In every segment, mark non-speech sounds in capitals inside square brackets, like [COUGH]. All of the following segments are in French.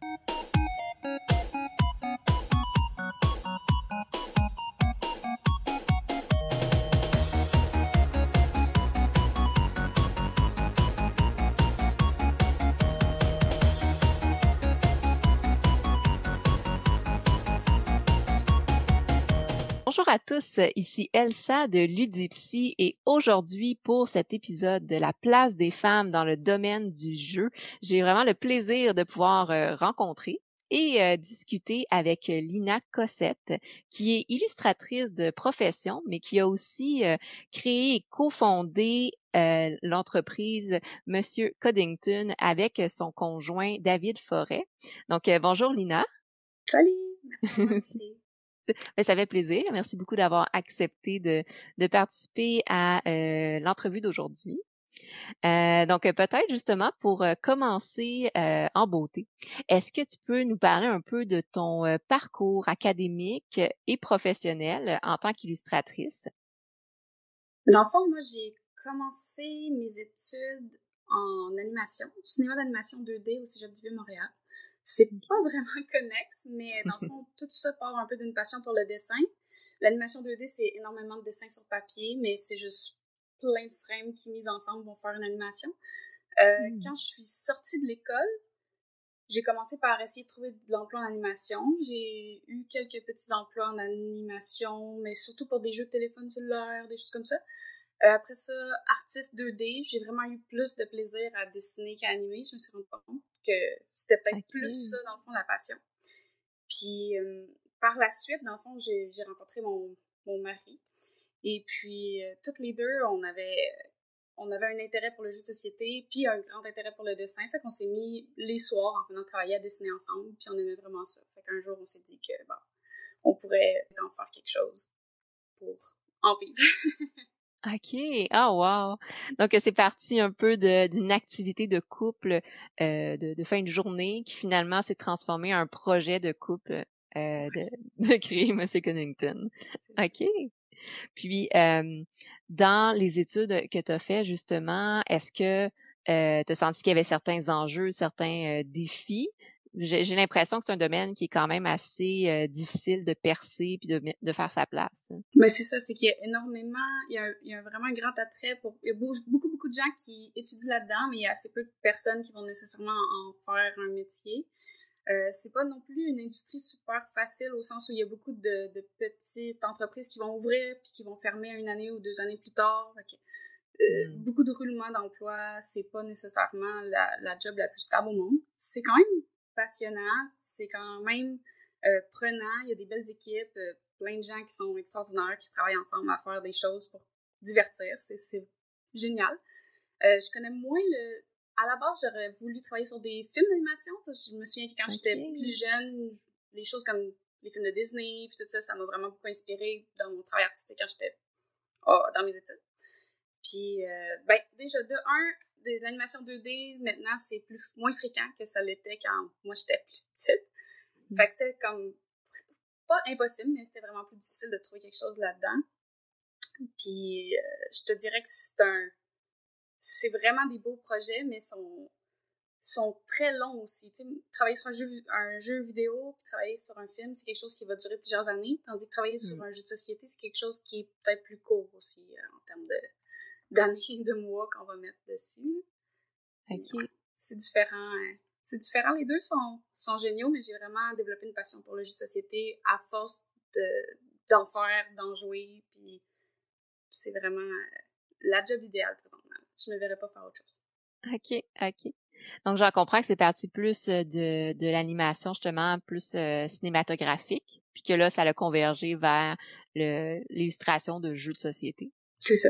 Bonjour à tous, ici Elsa de Ludipsy et aujourd'hui pour cet épisode de la place des femmes dans le domaine du jeu, j'ai vraiment le plaisir de pouvoir euh, rencontrer et euh, discuter avec Lina Cossette, qui est illustratrice de profession, mais qui a aussi euh, créé et cofondé l'entreprise Monsieur Coddington avec son conjoint David Forêt. Donc bonjour Lina. Salut, merci [LAUGHS] Ben, ça fait plaisir. Merci beaucoup d'avoir accepté de, participer à euh, l'entrevue d'aujourd'hui. Euh, donc peut-être justement pour euh, commencer en beauté, est-ce que tu peux nous parler un peu de ton parcours académique et professionnel en tant qu'illustratrice? Dans le fond, moi j'ai commencé mes études en animation, cinéma d'animation 2D au Cégep du Vieux-Montréal. C'est pas vraiment [LAUGHS] connexe, mais dans le fond, tout ça part un peu d'une passion pour le dessin. L'animation 2D, c'est énormément de dessins sur papier, mais c'est juste plein de frames qui, mis ensemble, vont faire une animation. Euh, hmm. Quand je suis sortie de l'école, j'ai commencé par essayer de trouver de l'emploi en animation. J'ai eu quelques petits emplois en animation, mais surtout pour des jeux de téléphone cellulaire, des choses comme ça. Euh, après ça, artiste 2D, j'ai vraiment eu plus de plaisir à dessiner qu'à animer, je me suis rendu compte que c'était peut-être plus ça, dans le fond, la passion. Puis euh, par la suite, dans le fond, j'ai rencontré mon, mon mari. Et puis, euh, toutes les deux, on avait, on avait un intérêt pour le jeu de société, puis un grand intérêt pour le dessin. Fait qu'on s'est mis les soirs en venant travailler à dessiner ensemble, puis on aimait vraiment ça. Fait qu'un jour, on s'est dit que, bon, on pourrait en faire quelque chose pour en vivre. [LAUGHS] OK. Ah, wow. Donc, c'est parti un peu d'une activité de couple euh, de, de, fin de journée qui finalement s'est transformé en un projet de couple euh, de, [LAUGHS] de créer Monsieur Connington. OK. Puis, euh, dans les études que tu as fait, justement, est-ce que euh, tu as senti qu'il y avait certains enjeux, certains défis? J'ai l'impression que c'est un domaine qui est quand même assez euh, difficile de percer puis de, de faire sa place. Mais c'est ça, c'est qu'il y a énormément, il y a, il y a vraiment un grand attrait pour, il y a beaucoup, beaucoup de gens qui étudient là-dedans, mais il y a assez peu de personnes qui vont nécessairement en faire un métier. Euh, c'est pas non plus une industrie super facile au sens où il y a beaucoup de, de petites entreprises qui vont ouvrir puis qui vont fermer une année ou deux années plus tard. Euh, mm. Beaucoup de roulement d'emploi, c'est pas nécessairement la, la job la plus stable au monde. C'est quand même passionnant, c'est quand même euh, prenant, il y a des belles équipes, euh, plein de gens qui sont extraordinaires, qui travaillent ensemble à faire des choses pour divertir, c'est génial. Euh, je connais moins le... À la base, j'aurais voulu travailler sur des films d'animation, parce que je me souviens que quand j'étais plus jeune, les choses comme les films de Disney, puis tout ça, ça m'a vraiment beaucoup inspiré dans mon travail artistique quand j'étais oh, dans mes études. Puis, ben, déjà, de un, de l'animation 2D, maintenant, c'est plus moins fréquent que ça l'était quand moi, j'étais plus petite. Mm. Fait que c'était comme pas impossible, mais c'était vraiment plus difficile de trouver quelque chose là-dedans. Puis euh, je te dirais que c'est un c'est vraiment des beaux projets, mais sont sont très longs aussi. Tu sais, travailler sur un jeu, un jeu vidéo, puis travailler sur un film, c'est quelque chose qui va durer plusieurs années, tandis que travailler sur mm. un jeu de société, c'est quelque chose qui est peut-être plus court aussi euh, en termes de, d'années, de mois qu'on va mettre dessus. OK. C'est différent. Hein. C'est différent. Les deux sont, sont géniaux, mais j'ai vraiment développé une passion pour le jeu de société à force d'en faire, d'en jouer. Puis c'est vraiment euh, la job idéale présentement. Je me verrais pas faire autre chose. OK, OK. Donc, j'en comprends que c'est parti plus euh, de, de l'animation, justement, plus euh, cinématographique, puis que là, ça a convergé vers l'illustration de jeux de société. C'est ça.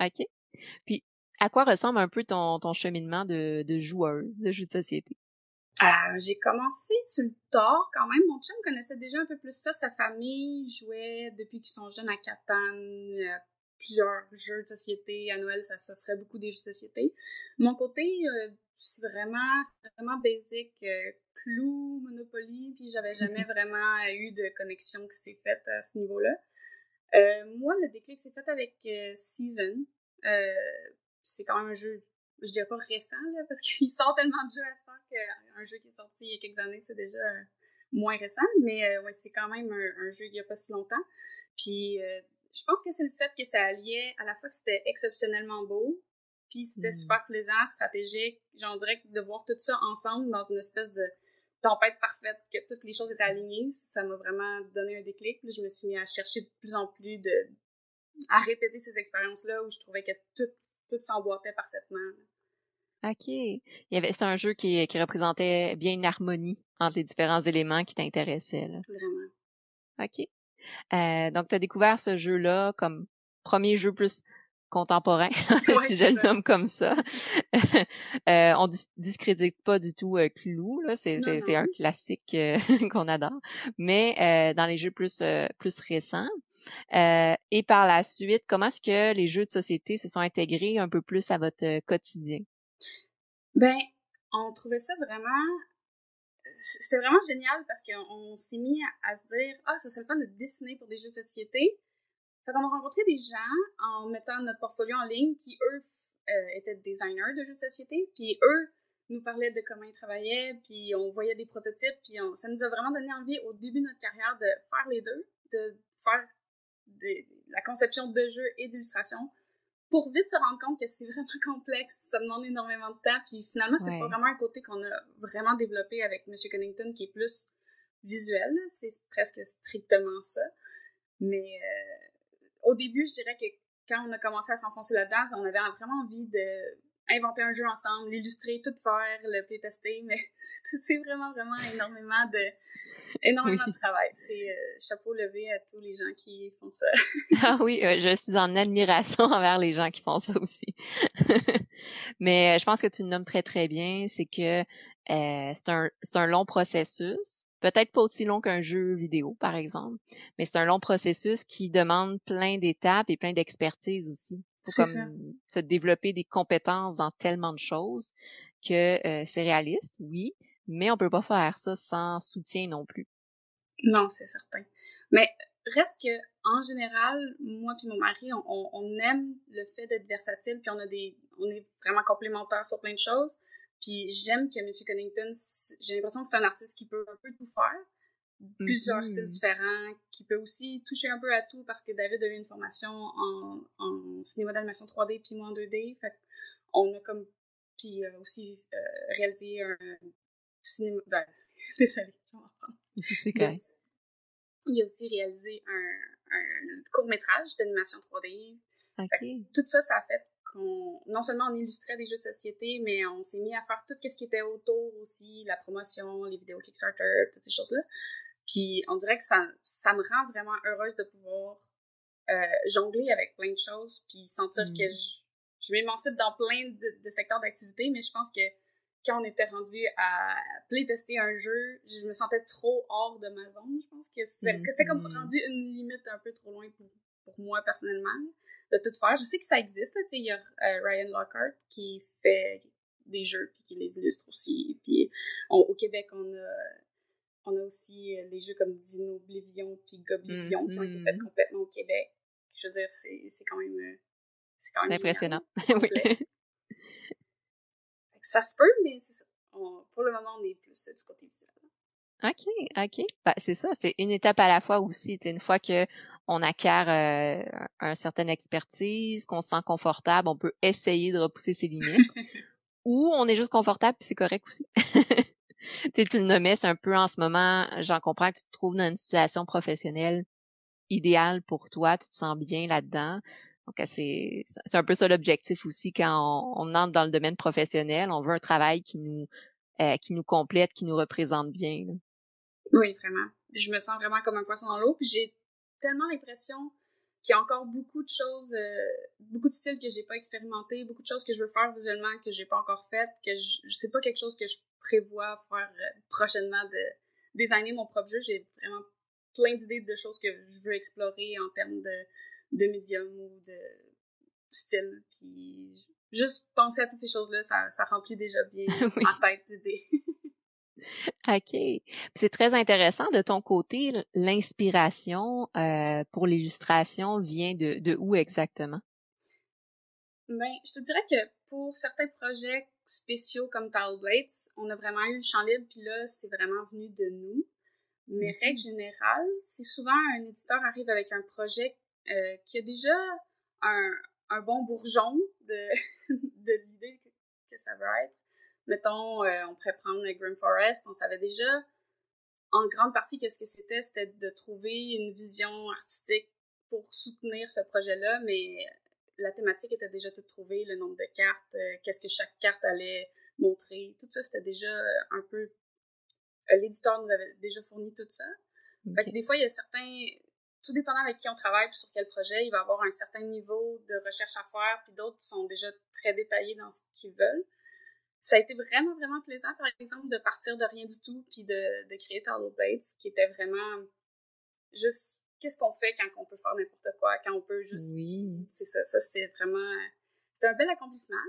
OK. Puis, à quoi ressemble un peu ton, ton cheminement de, de joueuse de jeux de société? Euh, j'ai commencé sur le tard quand même. Mon chum connaissait déjà un peu plus ça. Sa famille jouait depuis qu'ils sont jeunes à Catan, euh, plusieurs jeux de société. À Noël, ça s'offrait beaucoup des jeux de société. Mon côté, euh, c'est vraiment, vraiment basic. Euh, Clou, Monopoly, puis j'avais [LAUGHS] jamais vraiment eu de connexion qui s'est faite à ce niveau-là. Euh, moi, le déclic s'est fait avec euh, Season. Euh, c'est quand même un jeu je dirais pas récent, là, parce [LAUGHS] qu'il sort tellement de jeux à ce temps qu'un jeu qui est sorti il y a quelques années, c'est déjà moins récent, mais ouais, c'est quand même un, jeu il y a pas si longtemps. Puis je pense que c'est le fait que ça alliait à la fois que c'était exceptionnellement beau, puis c'était mmh. super plaisant, stratégique. J'en dirais que de voir tout ça ensemble dans une espèce de tempête parfaite, que toutes les choses étaient alignées, ça m'a vraiment donné un déclic. Puis je me suis mis à chercher de plus en plus de... à répéter ces expériences-là où je trouvais que tout, tout s'emboîtait parfaitement. OK. Il y avait, c'est un jeu qui, qui représentait bien une harmonie entre les différents éléments qui t'intéressaient. Vraiment. OK. Euh, donc, tu as découvert ce jeu-là comme premier jeu plus contemporain, [LAUGHS] si je le nomme comme ça. [LAUGHS] euh, on discrédite pas du tout euh, Clou, là, c'est, un classique euh, [LAUGHS] qu'on adore. Mais dans les jeux plus plus récents. et par la suite, comment est-ce que les jeux de société se sont intégrés un peu plus à votre quotidien? Ben, on trouvait ça vraiment c'était vraiment génial parce qu'on s'est mis à, se dire ah ce serait le fun de dessiner pour des jeux de société fait qu'on a rencontré des gens en mettant notre portfolio en ligne qui eux euh, étaient designers de jeux de société puis eux nous parlaient de comment ils travaillaient puis on voyait des prototypes puis ça nous a vraiment donné envie au début de notre carrière de faire les deux de faire la conception de jeux et d'illustration pour vite se rendre compte que c'est vraiment [LAUGHS] complexe, ça demande énormément de temps, puis finalement, c'est pas vraiment un côté qu'on a vraiment développé avec M. Connington qui est plus visuel, c'est presque strictement ça. Mais euh, au début, je dirais que quand on a commencé à s'enfoncer là-dedans, on avait vraiment envie de inventer un jeu ensemble, l'illustrer, tout faire, le playtester, mais [LAUGHS] c'est vraiment, vraiment énormément de, énormément de travail. C'est euh, chapeau levé à tous les gens qui font ça. [LAUGHS] ah oui, euh, je suis en admiration envers les gens qui font ça aussi. [LAUGHS] mais euh, je pense que tu le nommes très, très bien, c'est que c'est un, c'est un long processus. Peut-être pas aussi long qu'un jeu vidéo, par exemple, mais c'est un long processus qui demande plein d'étapes et plein d'expertise aussi faut comme se développer des compétences dans tellement de choses que euh, c'est réaliste, oui, mais on peut pas faire ça sans soutien non plus. Non, c'est certain. Mais reste que en général, moi puis mon mari, on, on aime le fait d'être versatile, puis on a des, on est vraiment complémentaires sur plein de choses. Puis j'aime que M. Connington, j'ai l'impression que c'est un artiste qui peut un peu tout faire, plusieurs mm-hmm. styles différents, qui peut aussi toucher un peu à tout parce que David a eu une formation en, en cinéma d'animation 3D puis moi en 2D. Fait on a comme puis euh, aussi euh, réalisé un cinéma. Ben, [LAUGHS] désolé, je vais [LAUGHS] Il a aussi réalisé un, un court métrage d'animation 3D. tout ça, ça a fait non seulement on illustrait des jeux de société, mais on s'est mis à faire tout ce qui était autour aussi, la promotion, les vidéos Kickstarter, toutes ces choses-là. Puis on dirait que ça, ça me rend vraiment heureuse de pouvoir euh, jongler avec plein de choses, puis sentir que mm. je, je m'émancipe dans plein de, secteurs d'activité, mais je pense que quand on était rendu à playtester un jeu, je me sentais trop hors de ma zone. Je pense que c'était comme mm-hmm. rendu une limite un peu trop loin pour, pour moi personnellement de tout faire. Je sais que ça existe, il y a euh, Ryan Lockhart qui fait des jeux puis qui les illustre aussi. Puis au Québec, on a on a aussi euh, les jeux comme Dino Oblivion puis Goblivion qui ont été faits mm-hmm. complètement au Québec. Je veux dire, c'est quand même. Euh, c'est quand même. impressionnant. [LAUGHS] oui. ça se peut, mais c'est ça. pour le moment, on est plus euh, du côté visuel. OK, OK. Ben, c'est ça, c'est une étape à la fois aussi. Une fois que on acquiert euh, un certain expertise, qu'on se sent confortable, on peut essayer de repousser ses limites. [LAUGHS] ou on est juste confortable, puis c'est correct aussi. [LAUGHS] tu le nommais, c'est un peu en ce moment, j'en comprends que tu te trouves dans une situation professionnelle idéale pour toi, tu te sens bien là-dedans. Donc, c'est, c'est un peu ça l'objectif aussi quand on, entre dans le domaine professionnel. On veut un travail qui nous, euh, qui nous complète, qui nous représente bien. Oui, vraiment. Je me sens vraiment comme un poisson dans l'eau. Puis j'ai tellement l'impression qu'il y a encore beaucoup de choses, euh, beaucoup de styles que j'ai pas expérimenté, beaucoup de choses que je veux faire visuellement que j'ai pas encore faites, que je, je sais pas quelque chose que je prévois faire euh, prochainement de designer mon propre jeu. J'ai vraiment plein d'idées de choses que je veux explorer en termes de, de médium ou de style. Puis juste penser à toutes ces choses-là, ça, ça remplit déjà bien [LAUGHS] ma tête d'idées. [LAUGHS] OK. C'est très intéressant de ton côté, l'inspiration euh, pour l'illustration vient de, de où exactement? Ben, je te dirais que pour certains projets spéciaux comme Tile Blades, on a vraiment eu le champ libre, puis là, c'est vraiment venu de nous. Mais mm-hmm. règle générale, si souvent un éditeur arrive avec un projet euh, qui a déjà un, un bon bourgeon de, [LAUGHS] de l'idée que, ça va être. Mettons, euh, on pourrait prendre Grim Forest, on savait déjà en grande partie qu'est-ce que c'était, c'était de trouver une vision artistique pour soutenir ce projet-là, mais la thématique était déjà toute trouvée, le nombre de cartes, euh, qu'est-ce que chaque carte allait montrer, tout ça, c'était déjà un peu... L'éditeur nous avait déjà fourni tout ça. Fait que des fois, il y a certains tout dépendant avec qui on travaille sur quel projet, il va avoir un certain niveau de recherche à faire, puis d'autres sont déjà très détaillés dans ce qu'ils veulent. Ça a été vraiment, vraiment plaisant, par exemple, de partir de rien du tout, puis de, de créer Tarot Blades, qui était vraiment juste qu'est-ce qu'on fait quand on peut faire n'importe quoi, quand on peut juste... Oui. C'est ça, ça c'est vraiment... C'est un bel accomplissement.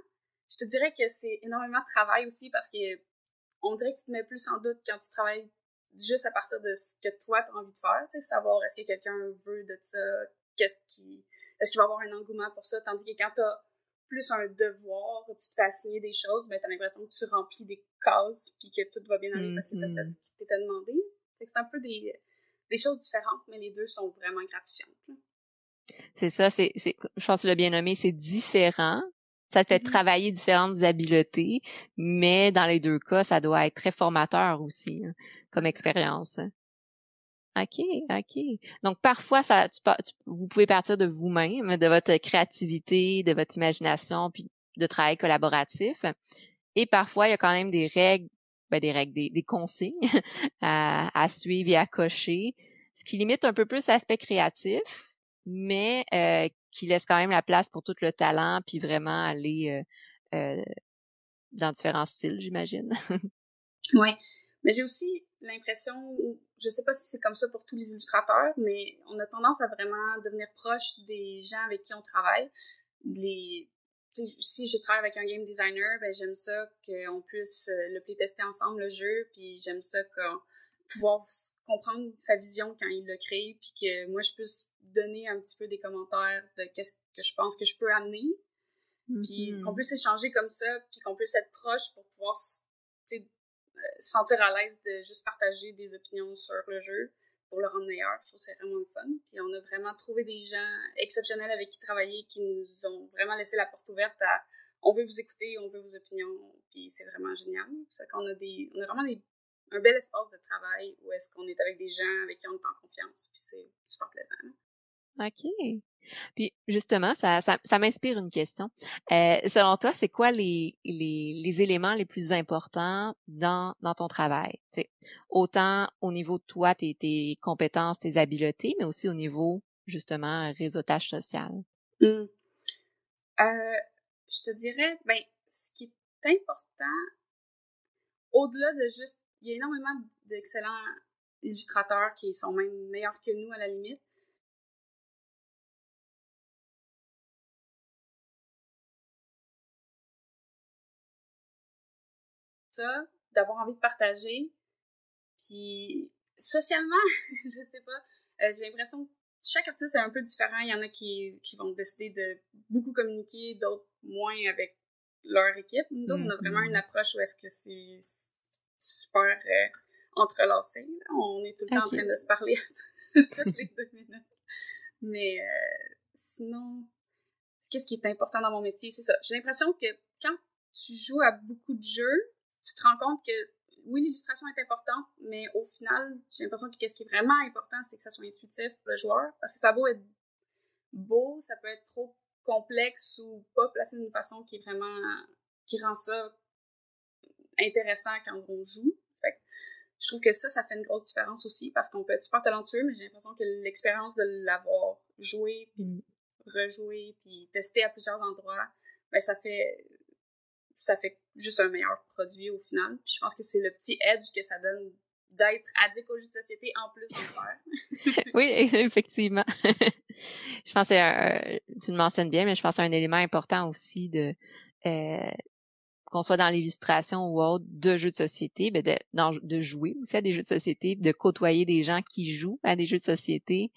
Je te dirais que c'est énormément de travail aussi, parce que on dirait que tu te mets plus en doute quand tu travailles juste à partir de ce que toi tu as envie de faire, tu sais, savoir est-ce que quelqu'un veut de ça, qu'est-ce qui, est-ce qu'il va avoir un engouement pour ça, tandis que quand t'as plus un devoir, tu te fais assigner des choses, ben t'as l'impression que tu remplis des cases puis que tout va bien aller parce que t'as fait mm-hmm. ce qui t'était demandé. c'est un peu des, des choses différentes, mais les deux sont vraiment gratifiantes. C'est ça, c'est, je pense que le bien nommé, c'est différent, ça te fait mm-hmm. travailler différentes habiletés, mais dans les deux cas, ça doit être très formateur aussi hein, comme expérience. Hein. OK, OK. Donc parfois, ça, tu, vous pouvez partir de vous-même, de votre créativité, de votre imagination, puis de travail collaboratif. Et parfois, il y a quand même des règles, ben, des règles, des, consignes [LAUGHS] à, à, suivre et à cocher, ce qui limite un peu plus l'aspect créatif, mais euh, qui laisse quand même la place pour tout le talent, puis vraiment aller euh, euh, dans différents styles, j'imagine. [LAUGHS] oui. Mais j'ai aussi l'impression, je sais pas si c'est comme ça pour tous les illustrateurs, mais on a tendance à vraiment devenir proche des gens avec qui on travaille. Les, si je travaille avec un game designer, ben j'aime ça qu'on puisse euh, le playtester ensemble le jeu, puis j'aime ça qu'on pouvoir comprendre sa vision quand il le crée, puis que moi je puisse donner un petit peu des commentaires de qu'est-ce que je pense que je peux amener. Puis mm-hmm. qu'on puisse échanger comme ça, puis qu'on puisse être proche pour pouvoir sentir à l'aise de juste partager des opinions sur le jeu pour le rendre meilleur. Je trouve que c'est vraiment le fun. Puis on a vraiment trouvé des gens exceptionnels avec qui travailler qui nous ont vraiment laissé la porte ouverte à on veut vous écouter, on veut vos opinions, puis c'est vraiment génial. C'est qu'on a des on a vraiment des, un bel espace de travail où est-ce qu'on est avec des gens avec qui on est en confiance, puis c'est super plaisant. OK. Puis justement, ça, ça, m'inspire une question. Euh, selon toi, c'est quoi les, les, éléments les plus importants dans, dans ton travail? Autant au niveau de toi, tes, tes compétences, tes habiletés, mais aussi au niveau, justement, réseautage social. Mmh. Euh, je te dirais, ben, ce qui est important, au-delà de juste, il y a énormément d'excellents illustrateurs qui sont même meilleurs que nous à la limite, ça, d'avoir envie de partager. Puis socialement, [LAUGHS] je sais pas, euh, j'ai l'impression que chaque artiste est un peu différent. Il y en a qui, qui vont décider de beaucoup communiquer, d'autres moins avec leur équipe. Nous on a vraiment une mm-hmm. approche où est-ce que c'est super euh, entrelacé. On est tout le temps en train de se parler [LAUGHS] toutes les deux minutes. Mais euh, sinon, qu'est-ce qui est important dans mon métier? C'est ça. J'ai l'impression que quand tu joues à beaucoup de jeux, tu te rends compte que oui, l'illustration est importante, mais au final, j'ai l'impression que ce qui est vraiment important, c'est que ça soit intuitif pour le joueur. Parce que ça peut être beau, ça peut être trop complexe ou pas placé d'une façon qui est vraiment, qui rend ça intéressant quand on joue. Fait je trouve que ça, ça fait une grosse différence aussi parce qu'on peut être super talentueux, mais j'ai l'impression que l'expérience de l'avoir joué, puis mm. rejoué, puis testé à plusieurs endroits, ben, ça fait ça fait juste un meilleur produit au final. Puis je pense que c'est le petit edge que ça donne d'être addict aux jeux de société en plus d'en faire. [LAUGHS] oui, effectivement. je pense que tu le mentionnes bien, mais je pense que c'est un élément important aussi de euh, qu'on soit dans l'illustration ou autre de jeux de société, ben de, de jouer aussi à des jeux de société, de côtoyer des gens qui jouent à des jeux de société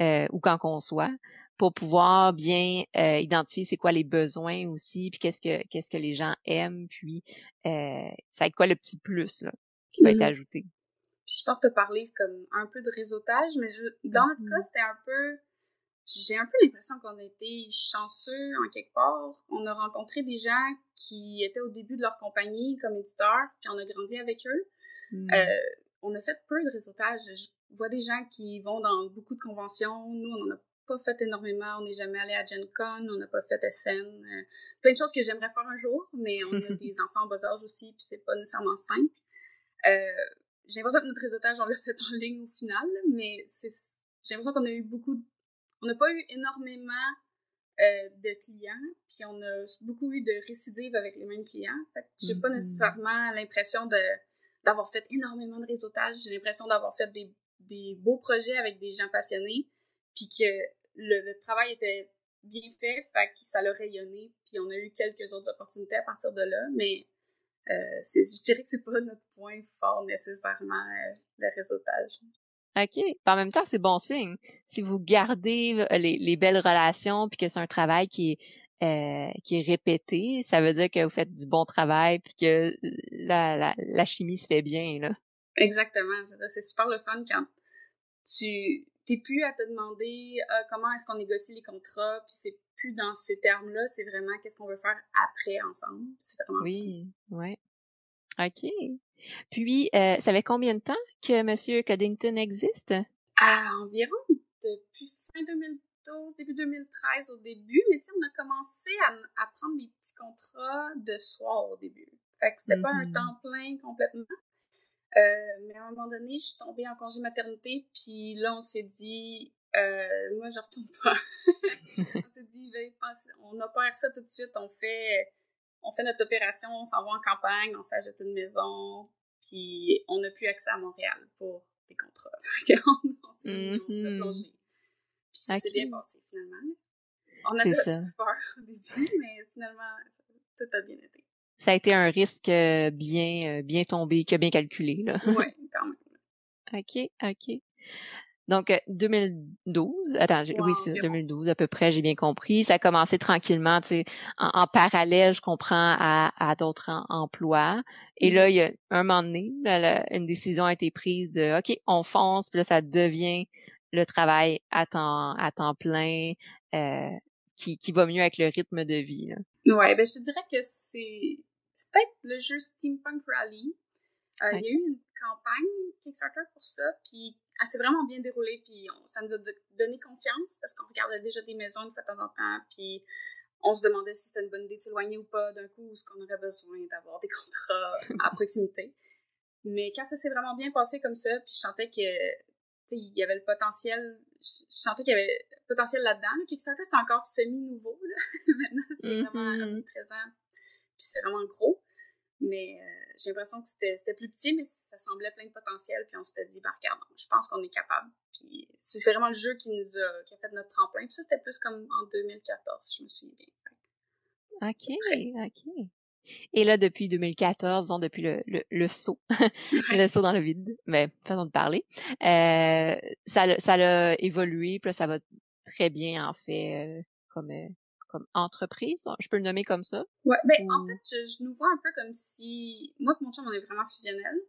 euh, ou quand qu'on soit pour pouvoir bien euh, identifier c'est quoi les besoins aussi, puis qu'est-ce que qu'est-ce que les gens aiment, puis euh, ça va être quoi le petit plus là, qui va être mm-hmm. ajouté. Puis je pense te parler comme un peu de réseautage, mais dans notre cas, mm-hmm. c'était un peu j'ai un peu l'impression qu'on a été chanceux en quelque part. On a rencontré des gens qui étaient au début de leur compagnie comme éditeurs, puis on a grandi avec eux. Mm. Euh, on a fait peu de réseautage. Je vois des gens qui vont dans beaucoup de conventions. Nous, on n'en a pas fait énormément. On n'est jamais allé à Gen Con, on n'a pas fait SN. Euh, plein de choses que j'aimerais faire un jour, mais on a des [LAUGHS] enfants en bas âge aussi, puis c'est pas nécessairement simple. Euh, j'ai l'impression que notre réseautage, on l'a fait en ligne au final, mais c'est j'ai l'impression qu'on a eu beaucoup on n'a pas eu énormément euh, de clients, puis on a beaucoup eu de récidives avec les mêmes clients. Fait j'ai pas mm-hmm. nécessairement l'impression de d'avoir fait énormément de réseautage. J'ai l'impression d'avoir fait des, des, beaux projets avec des gens passionnés, puis que le, travail était bien fait, fait que ça l'a rayonné, puis on a eu quelques autres opportunités à partir de là, mais euh, je dirais que c'est pas notre point fort nécessairement, euh, le réseautage. OK. En même temps, c'est bon signe. Si vous gardez les, les belles relations puis que c'est un travail qui est euh, qui est répété, ça veut dire que vous faites du bon travail puis que la, la, la chimie se fait bien là. Exactement. C'est super le fun quand tu t'es plus à te demander euh, comment est-ce qu'on négocie les contrats puis c'est plus dans ces termes-là, c'est vraiment qu'est-ce qu'on veut faire après ensemble. C'est vraiment Oui, ouais. OK. Puis, euh, ça fait combien de temps que M. Coddington existe? À environ depuis fin 2012, début 2013 au début, mais tu sais, on a commencé à, prendre des petits contrats de soir au début. Fait que c'était pas un mm-hmm. temps plein complètement. Euh, mais à un moment donné, je suis tombée en congé maternité, puis là, on s'est dit, euh, moi, je retourne pas. [LAUGHS] on s'est dit, ben, on opère ça tout de suite, on fait on fait notre opération, on s'en va en campagne, on s'achète une maison, puis on n'a plus accès à Montréal pour des contrats. [LAUGHS] on, s'est mm-hmm. plongé. Puis ça s'est bien passé finalement. On avait un peur au début, mais finalement, tout a bien été. Ça a été un risque euh, bien, euh, bien tombé, qui a bien calculé, là. Oui, quand même. [LAUGHS] OK, OK. Donc, 2012, euh, attends, oui, c'est 2012 à peu près, j'ai bien compris. Ça a commencé tranquillement, tu sais, en, parallèle, je comprends, à, à d'autres emplois. Et là, mm-hmm. il y a un moment donné, une décision a été prise de, OK, on fonce, puis là, ça devient le travail à temps, à temps plein, euh, qui, qui va mieux avec le rythme de vie. Là. Ouais, ben je te dirais que c'est peut-être le jeu Steampunk Rally. Euh, il y a eu une campagne Kickstarter pour ça, puis elle s'est vraiment bien déroulée, puis ça nous a donné confiance parce qu'on regardait déjà des maisons une fois de temps en temps, puis on se demandait si c'était une bonne idée de s'éloigner ou pas d'un coup, ou ce qu'on aurait besoin d'avoir des [LAUGHS] contrats à proximité. Mais quand ça s'est vraiment bien passé comme ça, puis je sentais que, il y avait le potentiel, je sentais qu'il y avait le potentiel là-dedans. Le Kickstarter, c'était encore semi-nouveau, là. [LAUGHS] Maintenant, c'est vraiment mm-hmm. présent, puis c'est vraiment gros. Mais euh, j'ai l'impression que c'était plus petit, mais ça semblait plein de potentiel. Puis on s'était dit, bah regarde, je pense qu'on est capable. Puis c'est vraiment le jeu qui nous a, qui a fait notre tremplin. Puis ça, c'était plus comme en 2014, si je me souviens bien. OK, OK. Et là, depuis 2014, disons, depuis le, le, le saut, [LAUGHS] le saut dans le vide, mais façon de parler, euh, ça, ça a évolué, puis là, ça va très bien, en fait, euh, comme, euh, comme entreprise, je peux le nommer comme ça? Ouais, ben en fait, je, nous vois un peu comme si moi et mon chum on est vraiment fusionnels.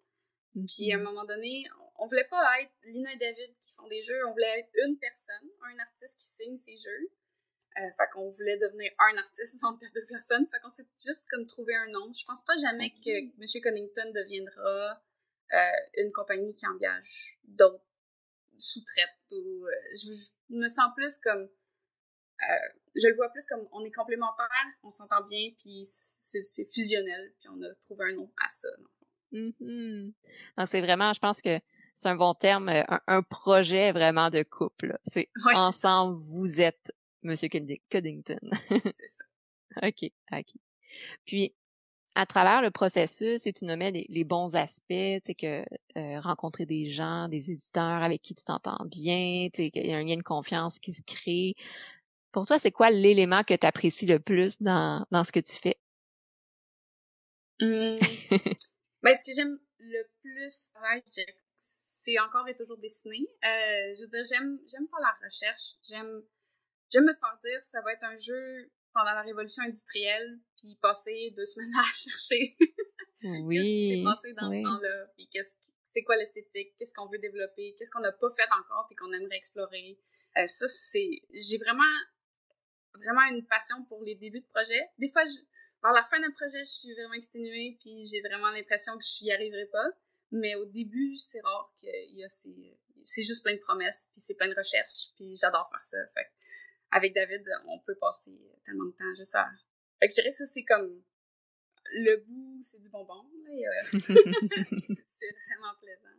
Puis à un moment donné, on, voulait pas être Lina et David qui font des jeux, on voulait être une personne, un artiste qui signe ses jeux. Euh, fait qu'on voulait devenir un artiste [LAUGHS] entre deux personnes. Fait qu'on s'est juste comme trouvé un nom. Je pense pas jamais que M. Connington deviendra euh, une compagnie qui engage d'autres sous-traites ou euh, je, me sens plus comme je le vois plus comme on est complémentaires, on s'entend bien, puis c'est fusionnel, puis on a trouvé un nom à ça. Mm-hmm. Donc c'est vraiment, je pense que c'est un bon terme, euh, un, projet vraiment de couple. C'est ensemble, vous êtes Monsieur Cuddington. [LAUGHS] c'est ça. OK, OK. Puis, à travers le processus, et tu nommais les, les bons aspects, tu sais, que euh, rencontrer des gens, des éditeurs avec qui tu t'entends bien, tu sais, qu'il y a un lien de confiance qui se crée, pour toi, c'est quoi l'élément que tu apprécies le plus dans, dans ce que tu fais? Mmh. [LAUGHS] ben, ce que j'aime le plus, c'est encore et toujours dessiner. Euh, je veux dire, j'aime, j'aime faire la recherche. J'aime, j'aime me faire dire ça va être un jeu pendant la révolution industrielle, puis passer deux [LAUGHS] semaines à chercher oui, [LAUGHS] qu'est-ce qui s'est passé dans ce temps-là, puis qu'est-ce c'est quoi l'esthétique, qu'est-ce qu'on veut développer, qu'est-ce qu'on n'a pas fait encore puis qu'on aimerait explorer. Euh, ça, c'est, j'ai vraiment, vraiment une passion pour les débuts de projet. Des fois, je, vers la fin d'un projet, je suis vraiment exténuée puis j'ai vraiment l'impression que je n'y arriverai pas. Mais au début, c'est rare qu'il y a ces, c'est juste plein de promesses puis c'est plein de recherches puis j'adore faire ça. Fait avec David, on peut passer tellement de temps juste à... Fait que je dirais que ça, c'est comme le goût, c'est du bonbon. [LAUGHS] c'est vraiment plaisant.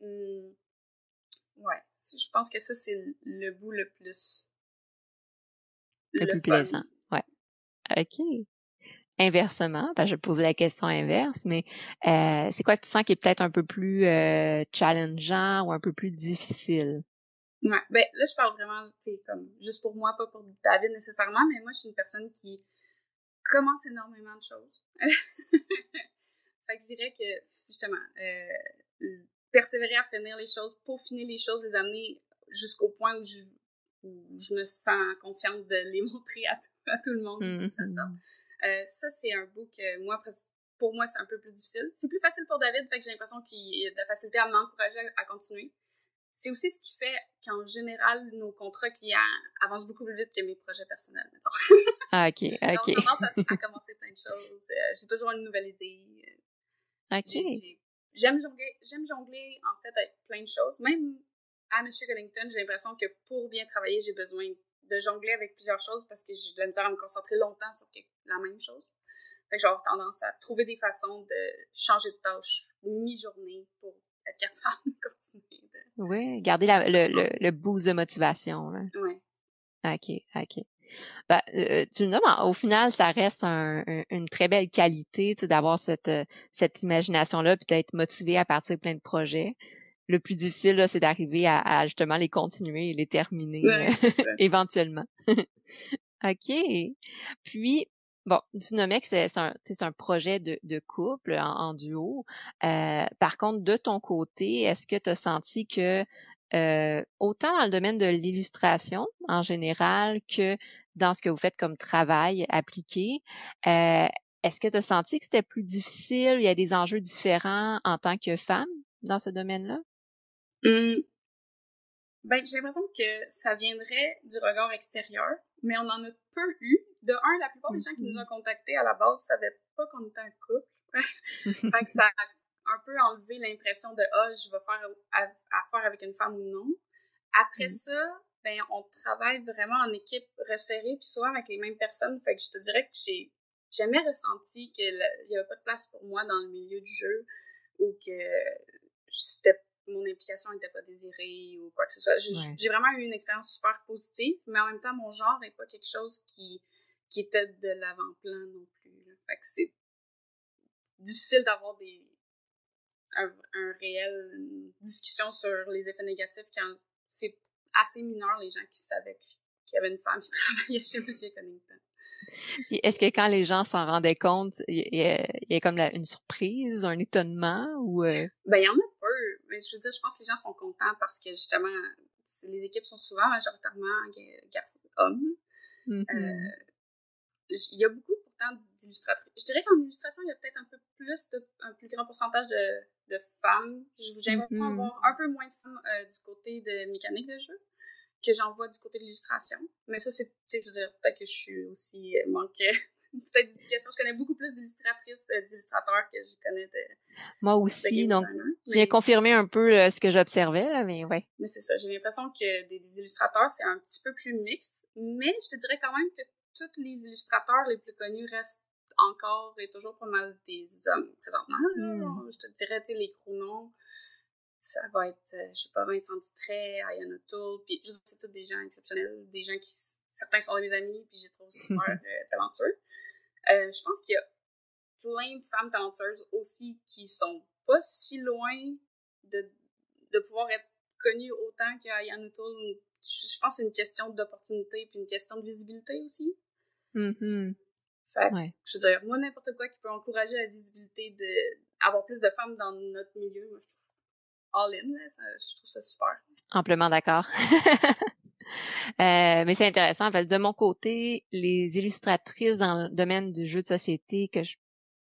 Hum, ouais, je pense que ça, c'est le bout le plus. Le, plus plaisant. Ouais. OK. Inversement, ben, je vais poser la question inverse, mais euh, c'est quoi que tu sens qui est peut-être un peu plus euh, challengeant ou un peu plus difficile? Ouais, ben là, je parle vraiment, tu sais, comme juste pour moi, pas pour David nécessairement, mais moi, je suis une personne qui commence énormément de choses. [LAUGHS] fait que je dirais que, justement, euh, persévérer à finir les choses, peaufiner les choses, les amener jusqu'au point où je, où je me sens confiante de les [LAUGHS] montrer à, à tout le monde, ça mmh. Euh, ça, c'est un bout que moi, pour moi, c'est un peu plus difficile. C'est plus facile pour David, fait que j'ai l'impression qu'il a de la facilité à m'encourager à continuer c'est aussi ce qui fait qu'en général, nos contrats clients avancent beaucoup plus vite que mes projets personnels, mettons. [LAUGHS] ah, OK, OK. J'ai tendance à, [LAUGHS] commencer plein de choses. Euh, j'ai toujours une nouvelle idée. OK. J'aime jongler, j'aime jongler, en fait, avec plein de choses. Même à M. Collington, j'ai l'impression que pour bien travailler, j'ai besoin de jongler avec plusieurs choses parce que j'ai de la misère à me concentrer longtemps sur la même chose. Fait que j'ai tendance à trouver des façons de changer de tâche mi-journée pour être capable de continuer. Oui, garder la, le, le, le, boost de motivation. Oui. OK, OK. Ben, euh, tu le au final, ça reste un, une très belle qualité d'avoir cette, euh, cette imagination-là, puis d'être motivé à partir de plein de projets. Le plus difficile, c'est d'arriver à, à, justement les continuer et les terminer ouais, [LAUGHS] éventuellement. [LAUGHS] OK. Puis, Bon, que c'est un, un projet de, de couple en, duo. Euh, par contre, de ton côté, est-ce que tu as senti que euh, autant dans le domaine de l'illustration en général que dans ce que vous faites comme travail appliqué, euh, est-ce que tu as senti que c'était plus difficile? Il y a des enjeux différents en tant que femme dans ce domaine-là? Mmh. Ben, j'ai l'impression que ça viendrait du regard extérieur, mais on en a peu eu de un, la plupart des gens qui nous ont contactés à la base ne savaient pas qu'on était un couple. [LAUGHS] fait que ça a un peu enlevé l'impression de ah, je vais faire affaire avec une femme ou non. Après mm. ça, ben on travaille vraiment en équipe resserrée puis souvent avec les mêmes personnes. Fait que je te dirais que j'ai jamais ressenti qu'il n'y avait pas de place pour moi dans le milieu du jeu ou que c'était mon implication n'était pas désirée ou quoi que ce soit. J'ai vraiment eu une expérience super positive, mais en même temps, mon genre n'est pas quelque chose qui qui était de l'avant-plan non plus. Fait que c'est difficile d'avoir des un, un, réel discussion sur les effets négatifs quand c'est assez mineur les gens qui savaient qu'il y avait une femme qui [LAUGHS] travaillait chez M. Connington. Est-ce que quand les gens s'en rendaient compte, il y, a, comme une surprise, un étonnement ou euh? Ben il y en a peu, mais je veux dire, je pense que les gens sont contents parce que justement, les équipes sont souvent majoritairement garçons, hommes. Mm-hmm. euh, il y a beaucoup pourtant d'illustratrices. Je dirais qu'en illustration, il y a peut-être un peu plus de, un plus grand pourcentage de, de femmes. J'ai l'impression mm un peu moins de femmes euh, du côté de mécanique de jeu que j'en vois du côté de l'illustration. Mais ça, c'est, je veux dire, peut-être que je suis aussi euh, [LAUGHS] manque peut-être d'éducation. Je connais beaucoup plus d'illustratrices, euh, d'illustrateurs que je connais de. Moi aussi, donc tu viens confirmer un peu euh, ce que j'observais, là, mais ouais. Mais c'est ça, j'ai l'impression que des, des illustrateurs, c'est un petit peu plus mix, mais je te dirais quand même que tous les illustrateurs les plus connus restent encore et toujours pas mal des hommes présentement. Hmm. Je te dirais, tu sais, les chronos, ça va être, euh, je sais pas, Vincent Dutray, Ayan O'Toole, puis c'est tous des gens exceptionnels, des gens qui, certains sont mes amis, puis je les trouve super [LAUGHS] euh, talentueux. Euh, je pense qu'il y a plein de femmes talentueuses aussi qui sont pas si loin de, de pouvoir être connues autant qu'Ayan O'Toole. Je pense que c'est une question d'opportunité puis une question de visibilité aussi. Mm-hmm. Fait je veux dire, moi, n'importe quoi qui peut encourager la visibilité de avoir plus de femmes dans notre milieu, moi, je trouve all in, là, ça, je trouve ça super. Amplement d'accord. [LAUGHS] [LAUGHS] mais c'est intéressant parce que de mon côté, les illustratrices dans le domaine du jeu de société que je,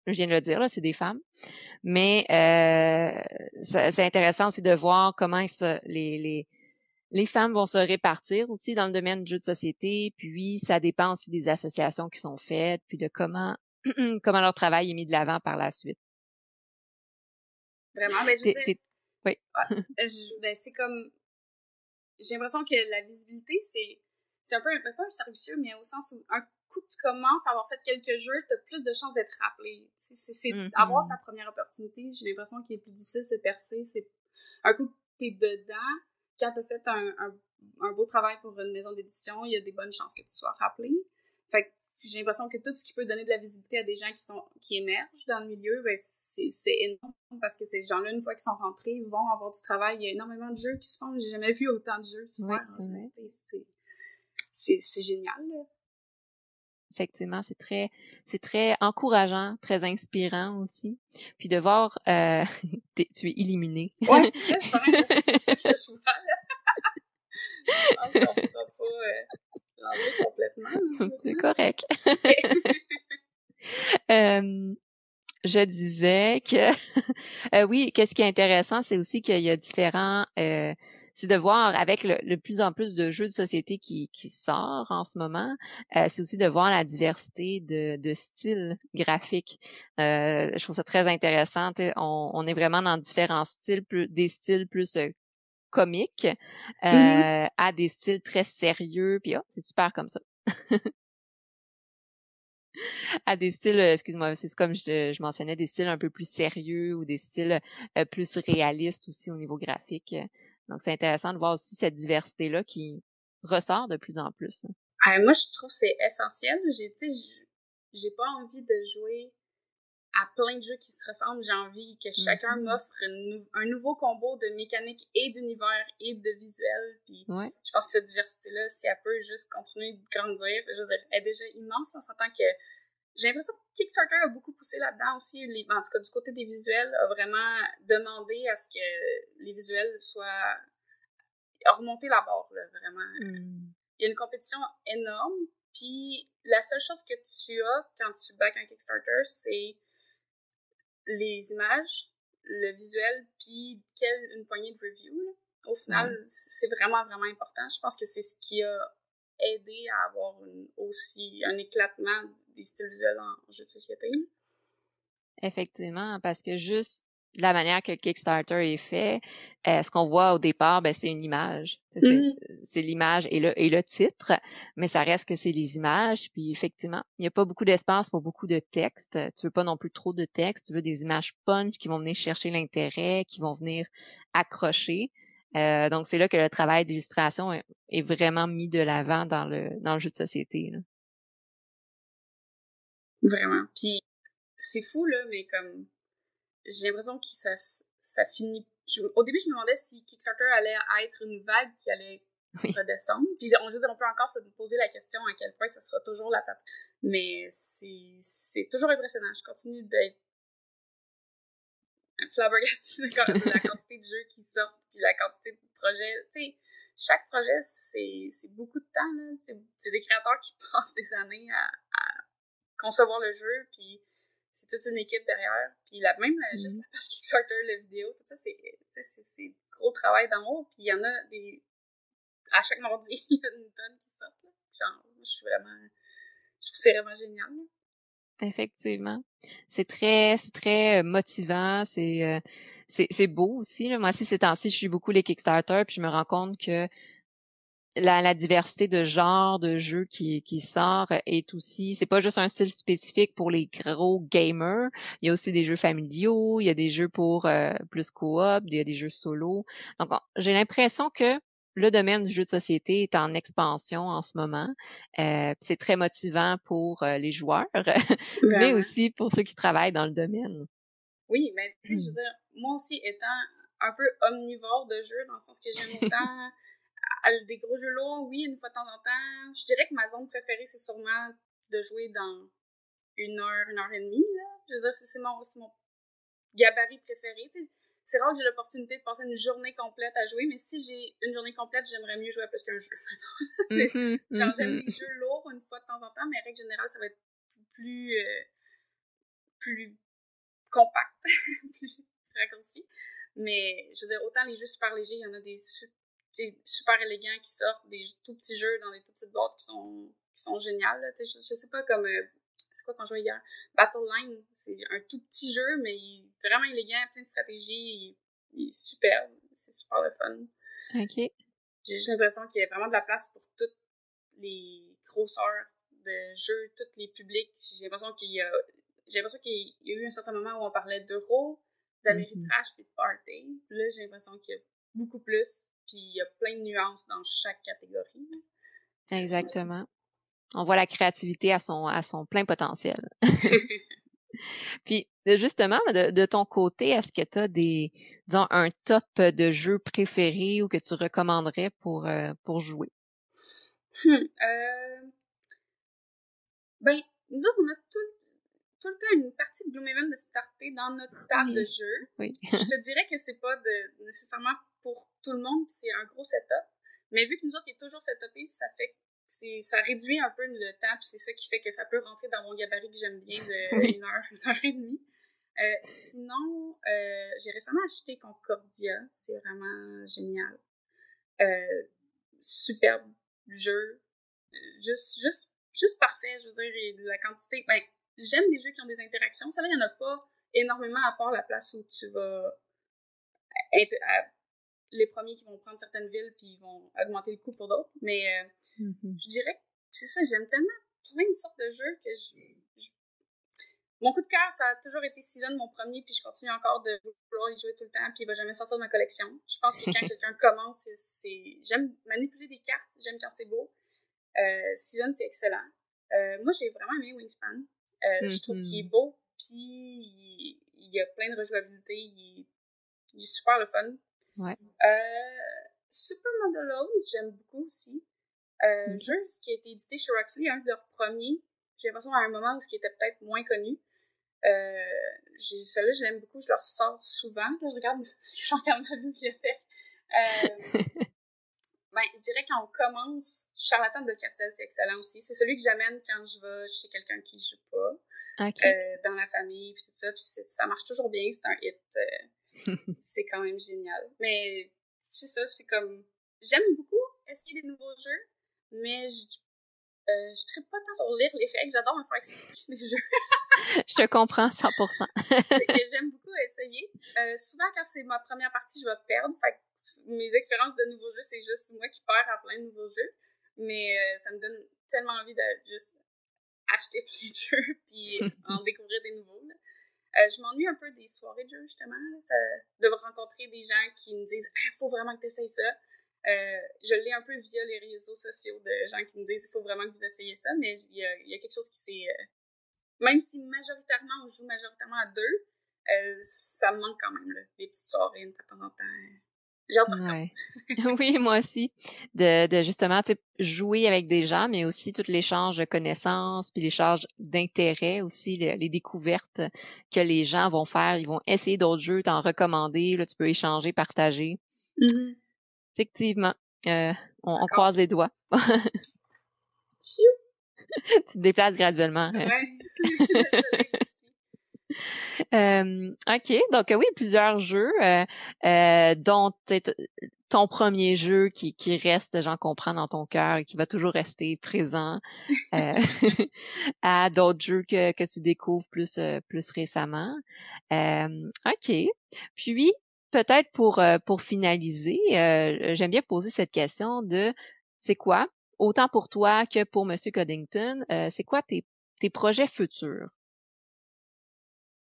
je viens de le dire, là, c'est des femmes. Mais euh, c'est intéressant aussi de voir comment les, les, les femmes vont se répartir aussi dans le domaine du jeu de société. Puis ça dépend aussi des associations qui sont faites, puis de comment [CLEARS THROAT] comment leur travail est mis de l'avant par la suite. Vraiment, mais ben, je veux dire, oui. [LAUGHS] ben, c'est comme j'ai l'impression que la visibilité c'est c'est un peu pas un servicieux mais au sens où un coup que tu commences à avoir fait quelques jeux, tu as plus de chances d'être rappelé. C'est avoir ta mm-hmm. première opportunité, j'ai l'impression qu'il est plus difficile de percer. C'est un coup que tu es dedans, quand tu as fait un, un, beau travail pour une maison d'édition, il y a des bonnes chances que tu sois rappelé. Fait que j'ai l'impression que tout ce qui peut donner de la visibilité à des gens qui sont qui émergent dans le milieu, ben c'est énorme parce que ces gens-là, une fois qu'ils sont rentrés, vont avoir du travail. Il y a énormément de jeux qui se font. J'ai jamais vu autant de jeux se faire. C'est génial. Là effectivement, c'est très, c'est très encourageant, très inspirant aussi. Puis de voir, euh, [LAUGHS] tu es illuminé. Ouais, c'est ça, je suis [LAUGHS] que [LAUGHS] je pense qu'on pourra pas euh, complètement. [LAUGHS] C'est correct. [LAUGHS] euh, je disais que, [LAUGHS] euh, oui, qu'est-ce qui est intéressant, c'est aussi qu'il y a différents, euh, c'est de voir avec le, plus en plus de jeux de société qui, qui sort en ce moment, euh, c'est aussi de voir la diversité de, de styles graphiques. Euh, je trouve ça très intéressant. On, on, est vraiment dans différents styles, plus, des styles plus euh, comiques mm-hmm. à des styles très sérieux. Puis oh, c'est super comme ça. [LAUGHS] à des styles, excuse-moi, c'est comme je, je, mentionnais, des styles un peu plus sérieux ou des styles plus réalistes aussi au niveau graphique. Donc, c'est intéressant de voir aussi cette diversité-là qui ressort de plus en plus. Hein. moi, je trouve que c'est essentiel. J'ai, j'ai pas envie de jouer à plein de jeux qui se ressemblent. J'ai envie que chacun mm-hmm. m'offre un nouveau combo de mécanique et d'univers et de visuel. Puis je pense que cette diversité-là, si elle peut juste continuer de grandir, je veux dire, elle est déjà immense. On s'entend que j'ai l'impression que Kickstarter a beaucoup poussé là-dedans aussi. Les, en tout cas, du côté des visuels, a vraiment demandé à ce que les visuels soient remontés la barre, là, vraiment. Hmm. Il y a une compétition énorme, puis la seule chose que tu as quand tu back un Kickstarter, c'est les images, le visuel, puis quelle, une poignée de reviews. Au final, c'est vraiment, vraiment important. Je pense que c'est ce qui a aider à avoir aussi un éclatement des styles visuels en jeu de société. Effectivement, parce que juste la manière que Kickstarter est fait, euh, ce qu'on voit au départ, ben, c'est une image. Mm-hmm. C'est l'image et le, et le titre, mais ça reste que c'est les images. Puis effectivement, il n'y a pas beaucoup d'espace pour beaucoup de texte. Tu veux pas non plus trop de texte. Tu veux des images punch qui vont venir chercher l'intérêt, qui vont venir accrocher. Euh, donc c'est là que le travail d'illustration est, vraiment mis de l'avant dans le dans le jeu de société. Là. Vraiment. Puis c'est fou là, mais comme j'ai l'impression que ça ça finit. au début, je me demandais si Kickstarter allait être une vague qui allait redescendre. Puis on, on peut encore se poser la question à quel point ça sera toujours la patte. Mais c'est c'est toujours impressionnant. Je continue d'être flabbergasté [LAUGHS] de la [LAUGHS] quantité de jeux qui sortent puis la quantité de projets. Tu sais, chaque projet, c'est beaucoup de temps. là. C'est des créateurs qui [LAUGHS] passent des années à, à concevoir le jeu, puis c'est toute une équipe derrière. Puis la, même juste mm-hmm. la page Kickstarter, la vidéo, tout ça, c'est gros travail d'en haut. Puis il y en a des... À chaque mardi, [LAUGHS] il y a une tonne qui sortent. Là. Genre, je suis vraiment... Je trouve que c'est vraiment génial. Effectivement. C'est très, c'est très euh, motivant, c'est, euh, c'est, c'est beau aussi. Là. Moi aussi, ces temps-ci, je suis beaucoup les Kickstarter, puis je me rends compte que la, la diversité de genres de jeux qui, qui sort est aussi, c'est pas juste un style spécifique pour les gros gamers. Il y a aussi des jeux familiaux, il y a des jeux pour euh, plus coop, il y a des jeux solo. Donc, j'ai l'impression que le domaine du jeu de société est en expansion en ce moment. Euh, c'est très motivant pour euh, les joueurs, [LAUGHS] mais aussi pour ceux qui travaillent dans le domaine. Oui, mais tu sais, je veux hmm. dire, moi aussi étant un peu omnivore de jeux, dans le sens que j'aime autant des gros jeux lourds, oui, une fois de temps en temps. Je dirais que ma zone préférée, c'est sûrement de jouer dans une heure, une heure et demie. Là. Je veux dire, c'est mon, mon gabarit préféré. Tu sais, c'est rare que j'ai l'opportunité de passer une journée complète à jouer, mais si j'ai une journée complète, j'aimerais mieux jouer à plus qu'un jeu. [LAUGHS] mm Genre, j'aime les jeux lourds une fois de temps en temps, mais en règle générale, ça va être plus, euh, plus compact, [LAUGHS] plus raccourci. Mais je veux dire, autant les jeux super légers, il y en a des super élégants qui sortent, des tout petits jeux dans des tout petites boîtes qui sont, qui sont géniales. Je, je sais pas, comme. Euh, c'est quoi quand je jouais hier? Battle Line, c'est un tout petit jeu, mais il est vraiment élégant, plein de stratégies, il, est superbe, c'est super le fun. Ok. J'ai juste l'impression qu'il y a vraiment de la place pour toutes les grosseurs de jeux, tous les publics. J'ai l'impression qu'il y a j'ai l'impression qu'il y a eu un certain moment où on parlait d'euros, d'Améritrash mm puis de party. Là, j'ai l'impression qu'il y a beaucoup plus, puis il y a plein de nuances dans chaque catégorie. Exactement. On voit la créativité à son, à son plein potentiel. [LAUGHS] [LAUGHS] puis, justement, de, ton côté, est-ce que tu as des, disons, un top de jeux préférés ou que tu recommanderais pour, euh, pour jouer? Hmm, euh... Ben, nous autres, on a tout tout le temps une partie de Gloomhaven de starter dans notre table de jeu. Oui. je te dirais que c'est pas de, nécessairement pour tout le monde, c'est un gros setup. Mais vu que nous autres, il est toujours setupé, ça fait ça réduit un peu le temps, puis c'est ça qui fait que ça peut rentrer dans mon gabarit que j'aime bien de une heure, une heure et demie. Euh, sinon, euh, j'ai récemment acheté Concordia, c'est vraiment génial. Euh, superbe jeu, juste, juste, juste parfait, je veux dire, la quantité, ben, j'aime des jeux qui ont des interactions. Ça, là, il n'y en a pas énormément à part la place où tu vas être les premiers qui vont prendre certaines villes puis ils vont augmenter le coût pour d'autres. Mais euh, mm-hmm. je dirais que c'est ça, j'aime tellement plein de sortes de jeux que je, Mon coup de cœur, ça a toujours été Season, mon premier, puis je continue encore de vouloir y jouer tout le temps, puis il va jamais sortir de ma collection. Je pense que quand [LAUGHS] quelqu'un commence, c'est... J'aime manipuler des cartes, j'aime quand c'est beau. Euh, Season, c'est excellent. Euh, moi, j'ai vraiment aimé Wingspan. Euh, je trouve qu'il est mm-hmm. beau, puis il, y a plein de rejouabilité, il, est super le fun. Ouais. Euh, Super Model j'aime beaucoup aussi. Euh, mm. Jeu qui a été édité chez Roxley, un de leurs premiers. J'ai l'impression à un moment où ce qui était peut-être moins connu. Euh, celui-là, je l'aime beaucoup, je le ressors souvent. Là, je regarde, [LAUGHS] je regarde ma bibliothèque. Euh, [LAUGHS] Ben, je dirais quand on commence, Charlatan de Belcastel, c'est excellent aussi. C'est celui que j'amène quand je vais chez quelqu'un qui joue pas. Euh, dans la famille, puis tout ça. Puis ça marche toujours bien, c'est un hit. Euh, [LAUGHS] c'est quand même génial. Mais c'est ça, c'est comme... J'aime beaucoup essayer des nouveaux jeux, mais je, euh, je tripe pas tant sur lire les règles. J'adore me faire expliquer [LAUGHS] des jeux. je te comprends 100%. [LAUGHS] J'aime beaucoup essayer. Euh, souvent, quand c'est ma première partie, je vais perdre. Fait que mes expériences de nouveaux jeux, c'est juste moi qui perds à plein de nouveaux jeux. Mais euh, ça me donne tellement envie de juste acheter [LAUGHS] plein de jeux puis [LAUGHS] en découvrir des nouveaux. Euh, je m'ennuie un peu des soirées de jeux, justement. Ça, de rencontrer des gens qui me disent il faut vraiment que tu essayes ça. je l'ai un peu via les réseaux sociaux de gens qui me disent il faut vraiment que vous essayiez ça, mais il y y a, quelque chose qui s'est même si majoritairement on joue majoritairement à deux, euh, ça me manque quand même, là, les petites soirées de temps en temps. Hâte [LAUGHS] Oui, moi aussi. De, de justement jouer avec des gens, mais aussi tout l'échange de connaissances, puis l'échange d'intérêts aussi, les, découvertes que les gens vont faire. Ils vont essayer d'autres jeux, t'en recommander, là, tu peux échanger, partager. Mm-hmm. Effectivement. Euh, on, on, croise les doigts. [LAUGHS] tu te déplaces graduellement. [LAUGHS] [LAUGHS] euh, ok, donc oui, plusieurs jeux, euh, euh, dont ton premier jeu qui, qui reste, j'en comprends, dans ton cœur et qui va toujours rester présent, euh, [LAUGHS] [LAUGHS] à d'autres jeux que, que tu découvres plus, plus récemment. ok, puis peut-être pour, pour finaliser, j'aime bien poser cette question de c'est quoi autant pour toi que pour M. Coddington, euh, c'est quoi tes, tes projets futurs?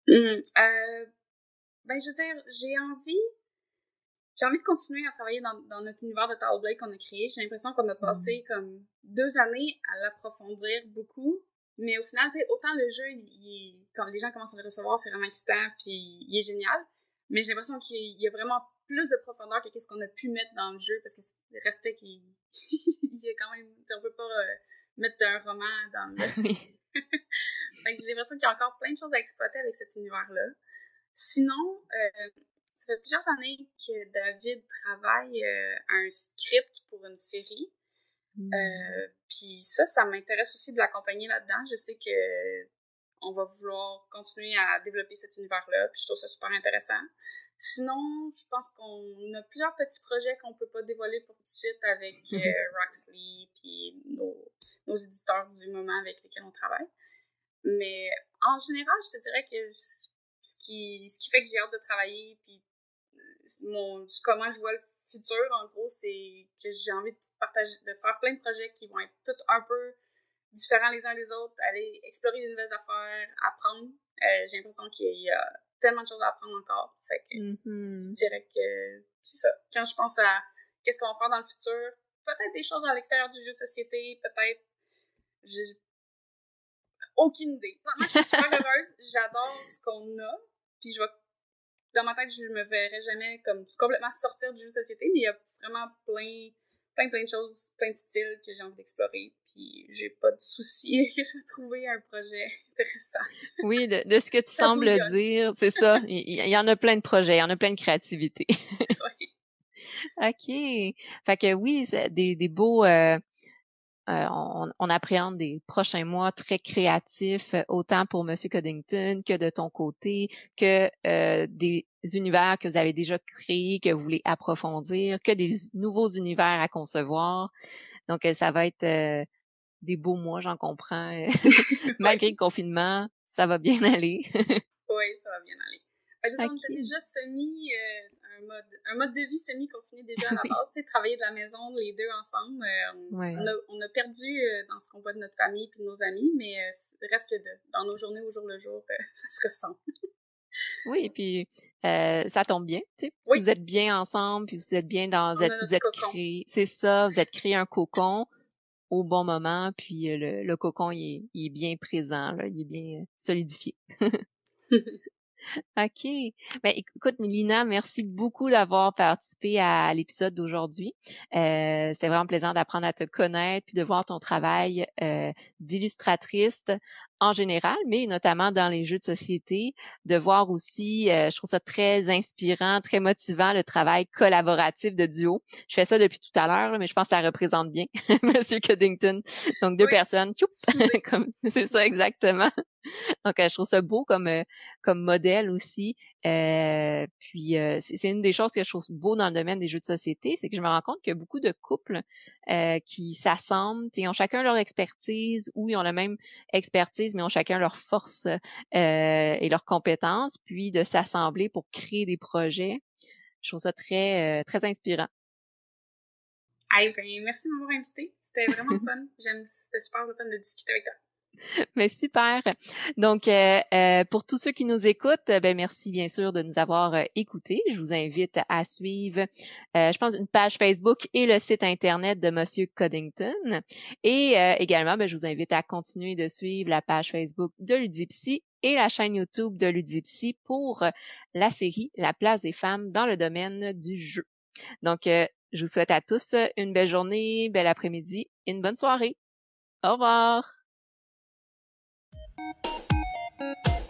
Mmh, euh, ben, je veux dire, j'ai envie, j'ai envie de continuer à travailler dans, dans notre univers de Tower Blade qu'on a créé. J'ai l'impression qu'on a passé mmh. comme deux années à l'approfondir beaucoup. Mais au final, tu sais, autant le jeu, il, quand les gens commencent à le recevoir, c'est vraiment excitant, puis il est génial. Mais j'ai l'impression qu'il y a vraiment plus de profondeur que ce qu'on a pu mettre dans le jeu, parce que restait qu'il [LAUGHS] il y a quand même, on peut pas euh, mettre un roman dans le. [LAUGHS] [LAUGHS] j'ai l'impression qu'il y a encore plein de choses à exploiter avec cet univers-là. Sinon, euh, ça fait plusieurs années que David travaille euh, un script pour une série. Hmm. Euh, puis ça, ça m'intéresse aussi de l'accompagner là-dedans. Je sais que on va vouloir continuer à développer cet univers-là, puis je trouve ça super intéressant. Sinon, je pense qu'on a plusieurs petits projets qu'on peut pas dévoiler pour tout de suite avec [LAUGHS] euh, Roxley puis nos, nos, éditeurs du moment avec lesquels on travaille. Mais en général, je te dirais que ce qui, ce qui fait que j'ai hâte de travailler, puis euh, mon, comment je vois le futur, en gros, c'est que j'ai envie de partager, de faire plein de projets qui vont être tous un peu différents les uns des autres, aller explorer de nouvelles affaires, apprendre. Euh, j'ai l'impression qu'il y a tellement de choses à apprendre encore. Fait que mm-hmm. je dirais que c'est ça. Quand je pense à qu'est-ce qu'on va faire dans le futur, peut-être des choses à l'extérieur du jeu de société, peut-être. J'ai aucune idée. Moi, je suis super heureuse. [LAUGHS] J'adore ce qu'on a. Puis je vais. Dans ma tête, je me verrais jamais comme complètement sortir du jeu de société, mais il y a vraiment plein plein, plein de choses, plein de styles que j'ai envie d'explorer. Puis j'ai pas de souci que je vais [LAUGHS] trouver un projet intéressant. Oui, de, de ce que tu sembles dire, c'est ça. [LAUGHS] Il, y en a plein de projets, il y en a plein de créativité. oui. OK. Fait que oui, des, des beaux... Euh, euh, on, on, appréhende des prochains mois très créatifs, autant pour Monsieur Coddington que de ton côté, que euh, des univers que vous avez déjà créés, que vous voulez approfondir, que des nouveaux univers à concevoir. Donc, euh, ça va être euh, des beaux mois, j'en comprends. [LAUGHS] Malgré le confinement, ça va bien aller. oui, ça va bien aller. Ben, je sais, on était déjà semi, euh, un, mode, un mode de vie semi-confiné déjà à la base, c'est travailler de la maison les deux ensemble. on, a, on, a, perdu dans ce qu'on voit de notre famille et de nos amis, mais reste que de, dans nos journées au jour le jour, [LAUGHS] ça se ressent. Oui, puis euh, ça tombe bien, tu sais. Si vous êtes bien ensemble, puis vous êtes bien dans, vous êtes, vous êtes créé, c'est ça, vous êtes créé un cocon au bon moment, puis euh, le, le cocon il est, il est, bien présent, là, il est bien euh, solidifié. [LAUGHS] [LAUGHS] OK. Ben, écoute, Mélina, merci beaucoup d'avoir participé à l'épisode d'aujourd'hui. Euh, c'est vraiment plaisant d'apprendre à te connaître puis de voir ton travail euh, d'illustratrice en général, mais notamment dans les jeux de société, de voir aussi, euh, je trouve ça très inspirant, très motivant, le travail collaboratif de duo. Je fais ça depuis tout à l'heure, mais je pense que ça représente bien [LAUGHS] Monsieur Cuddington. Donc deux personnes, [LAUGHS] comme c'est ça exactement. Donc euh, je trouve ça beau comme euh, comme modèle aussi. Euh, puis euh, c'est une des choses que je trouve beau dans le domaine des jeux de société, c'est que je me rends compte qu'il y a beaucoup de couples euh, qui s'assemblent, ils ont chacun leur expertise ou ils ont la même expertise, mais ont chacun leur force et leurs compétences, puis de s'assembler pour créer des projets. Je trouve ça très très inspirant. ben, merci de m'avoir invité. C'était vraiment fun. J'aime, c'était super le fun de discuter avec toi. [LAUGHS] Mais super. Donc, euh, euh, pour tous ceux qui nous écoutent, ben merci bien sûr de nous avoir euh, écoutés. Je vous invite à suivre, je pense, une page Facebook et le site internet de Monsieur Coddington. Et également, ben, je vous invite à continuer de suivre la page Facebook de Ludipsy et la chaîne YouTube de Ludipsy pour la série La place des femmes dans le domaine du jeu. Donc, je vous souhaite à tous une belle journée, bel après-midi une bonne soirée. Au revoir. Thank you.